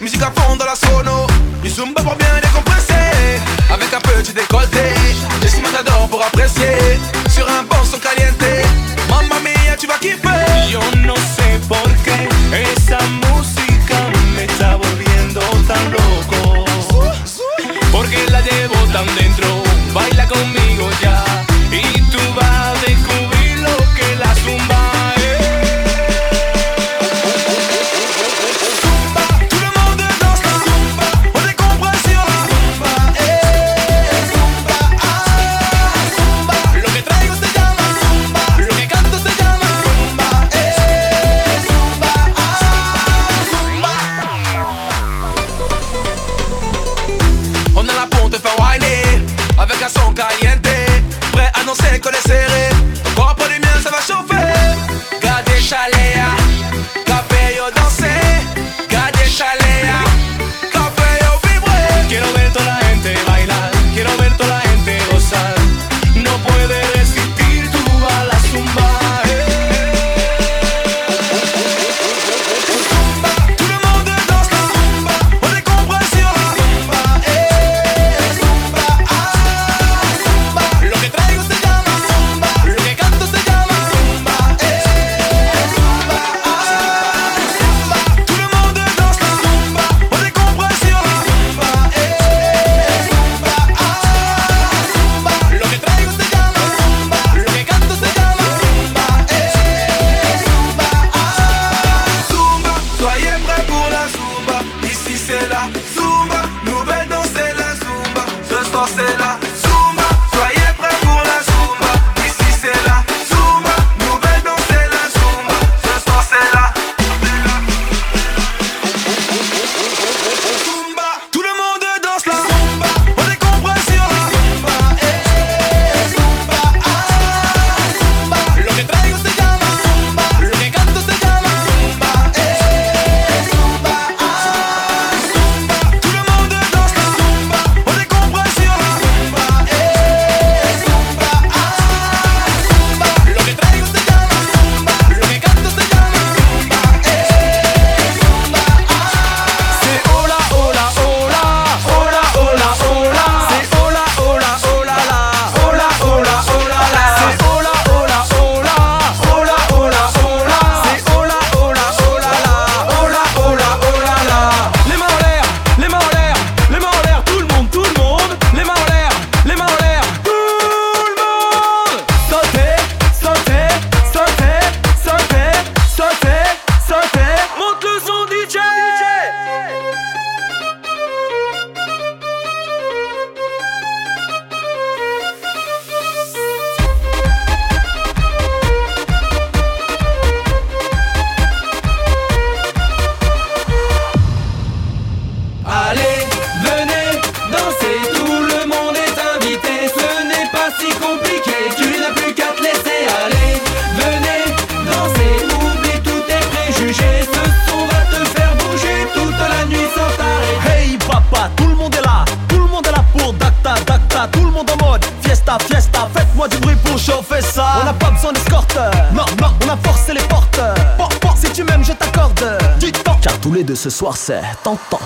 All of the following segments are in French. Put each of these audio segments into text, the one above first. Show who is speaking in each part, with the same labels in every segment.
Speaker 1: Musique à fond dans la sono, du zumba pour bien décompresser. Avec un petit décolleté, je suis matador pour apprécier. te faire whiner Avec un son caliente. Prêt à annoncer que
Speaker 2: les
Speaker 3: serré. ต้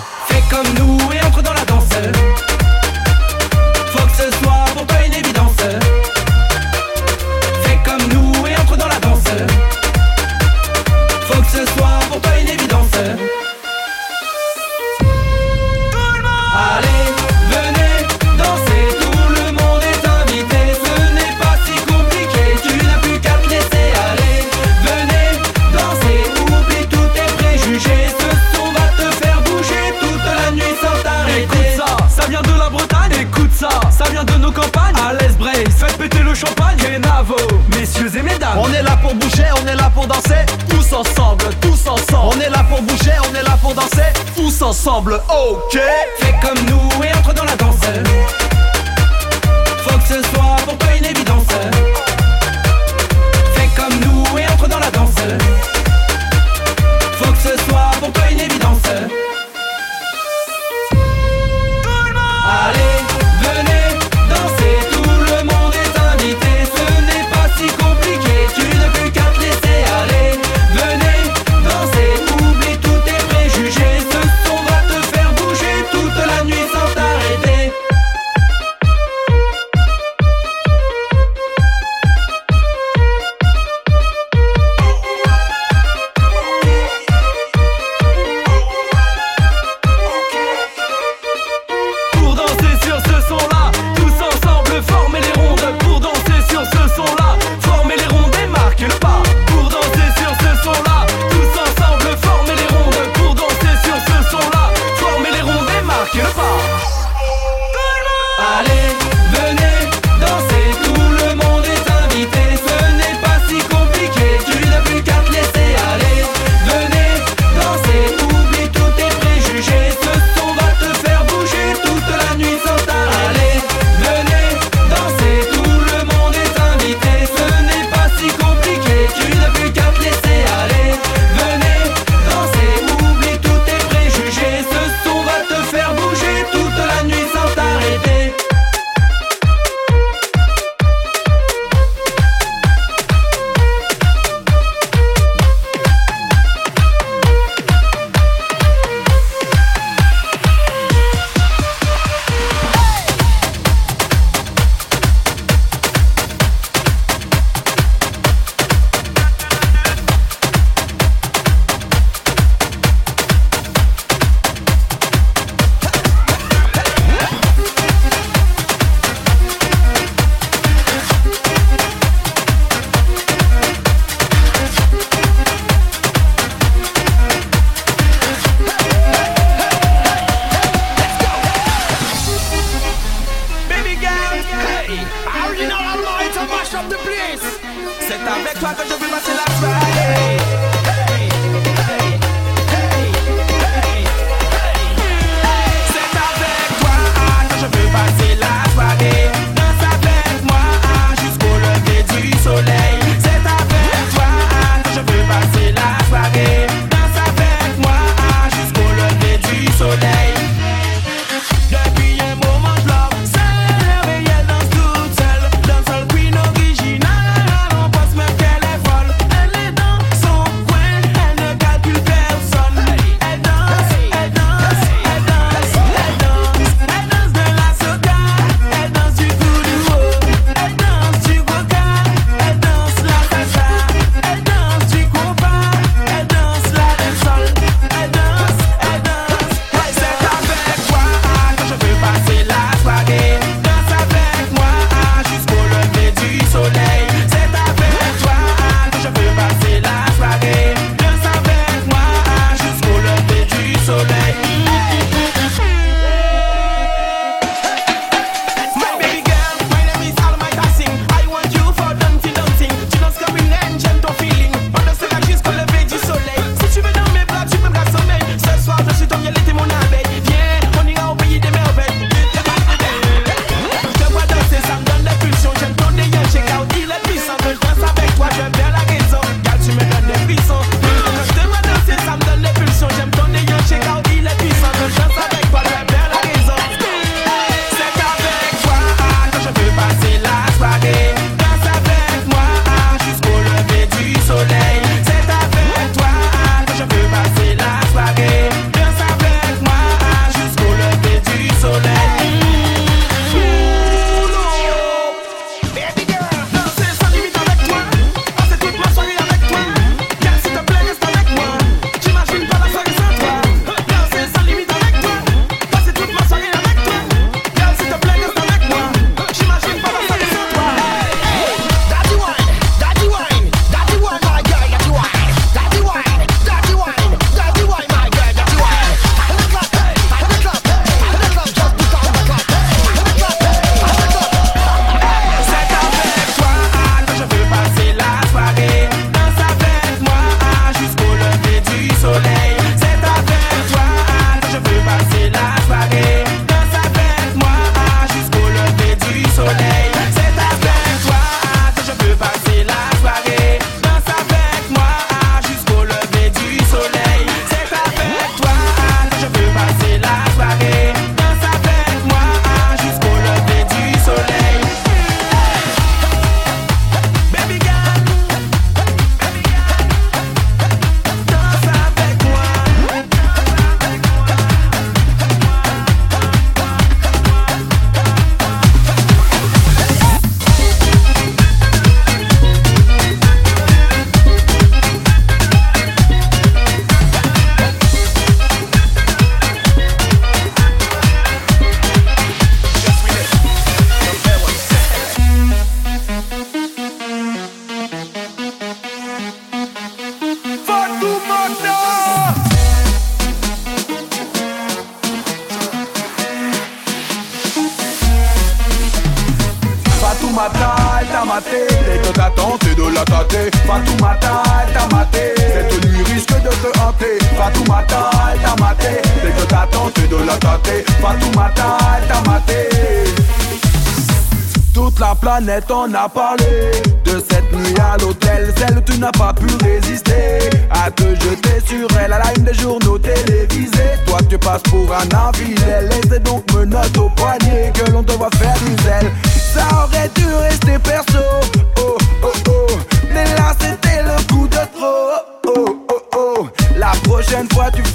Speaker 3: planète en a parlé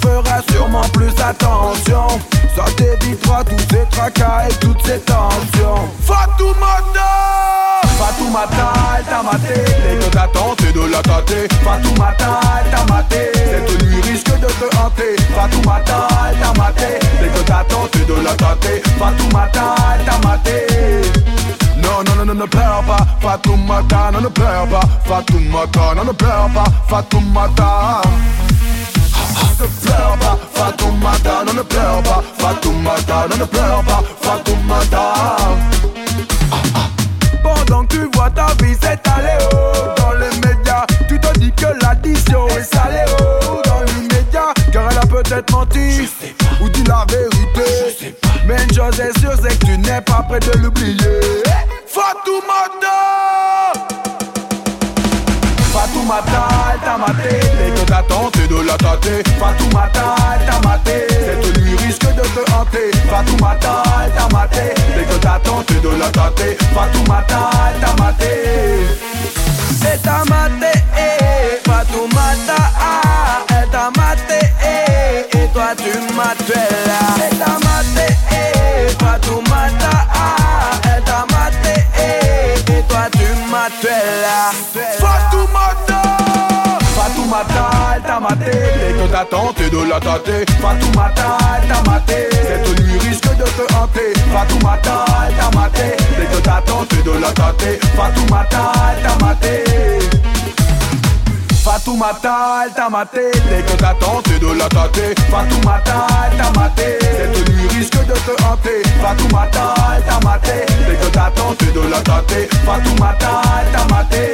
Speaker 3: feras sûrement plus attention. Ça t'évitera tous ces tracas et toutes ces tensions. Fatoumata Fatoumata, elle t'a maté. Dès que t'as tenté de la tâter Fatoumata, elle t'a maté. Cette nuit risque de te hanter. Fatoumata, elle t'a maté. Dès que t'as tenté de la tâter Fatoumata, elle t'a maté. Non, non, non, non, ne pleure pas. Fatoumata, non, ne pleure pas. Fatoumata, non, ne pleure pas. Fatoumata ne pleure pas, Fatoumata, non ne pleure pas, Fatoumata, non ne pleure pas, Fatoumata. Pendant que tu vois ta vie s'étaler oh, dans les médias, tu te dis que l'addition est salée oh, dans l'immédiat, car elle a peut-être menti ou dit la vérité. Mais une chose est sûre, c'est que tu n'es pas prêt de l'oublier. Fatoumata. Fatoumata, maté. Dès que t'as tenté de la tâter. Fatoumata, elle t'a maté. Cette nuit risque de te hanter. Fatoumata, elle t'a maté. Dès que t'as tenté de la tâter. Fatoumata, elle t'a maté. Elle t'a maté, eh, ah, elle t'a maté, eh, et toi tu m'as tué là. T'a maté, eh, Fatoumata, ah, elle t'a maté, eh, et toi tu m'as tué là. Fatoumata Fatoumata, elle t'a maté. Dès que t'as tenté de la tâter. Fatoumata, elle t'a maté. Cette nuit risque de te hanter. Fatoumata, elle t'a maté. Dès que t'as tenté de la tâter. Fatoumata, elle t'a maté. Fatoumata, elle t'a maté. Dès que t'as tenté de la tâter. Fatoumata, elle t'a maté. Cette nuit risque de te hanter. Fatoumata, elle t'a maté. Dès que t'as tenté de la tâter. Fatoumata, elle t'a maté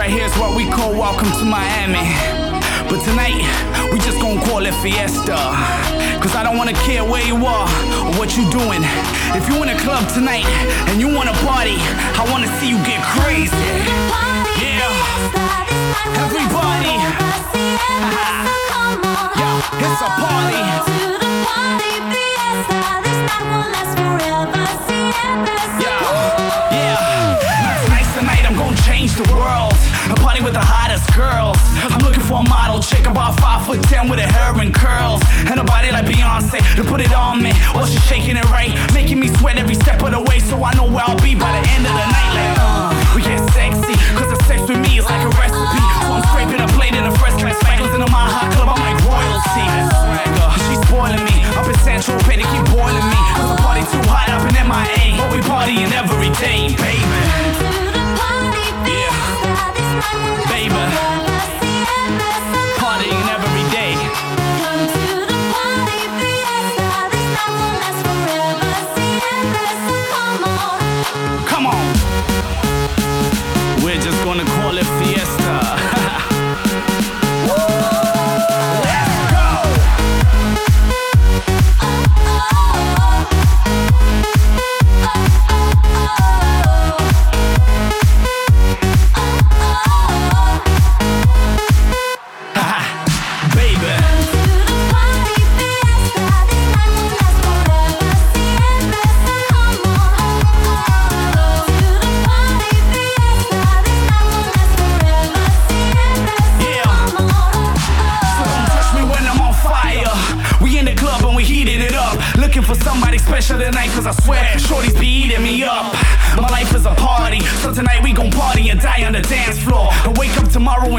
Speaker 2: here's what we call Welcome to Miami. But tonight, we just gonna call it Fiesta. Cause I don't wanna care where you are or what you doing. If you in a club tonight and you wanna party, I wanna see you get crazy. Yeah. Everybody. Yeah, it's a party. Yeah, yeah. Tonight's the night I'm gonna change the world. A party with the hottest girls. I'm looking for a model chick about five foot ten with her hair and curls. And a body like Beyonce to put it on me. While she's shaking it right, making me sweat every step of the way. So I know where I'll be by the end of the night. Like, uh, we get sexy, cause the sex with me is like a recipe. So I'm scraping a plate in a first class flight. Cause in my hot club, I'm like royalty. She's spoiling me. Up in Central Pay, they keep boiling me. Cause the party too hot up in MIA. But we partying every day. Baby.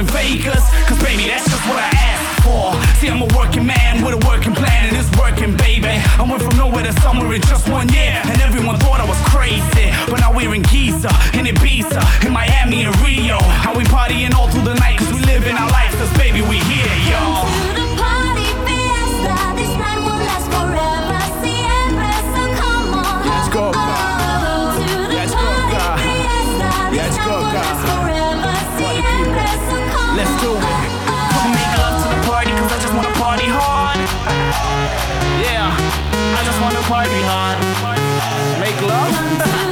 Speaker 2: In Vegas, cause baby, that's just what I asked for. See, I'm a working man with a working plan, and it's working, baby. I went from nowhere to somewhere in just one year, and everyone thought I was crazy. But now we're in Giza, in Ibiza, in Miami, and Rio. How we partying all through the night, cause we living our life, cause baby, we here, y'all. Party hard. Make love?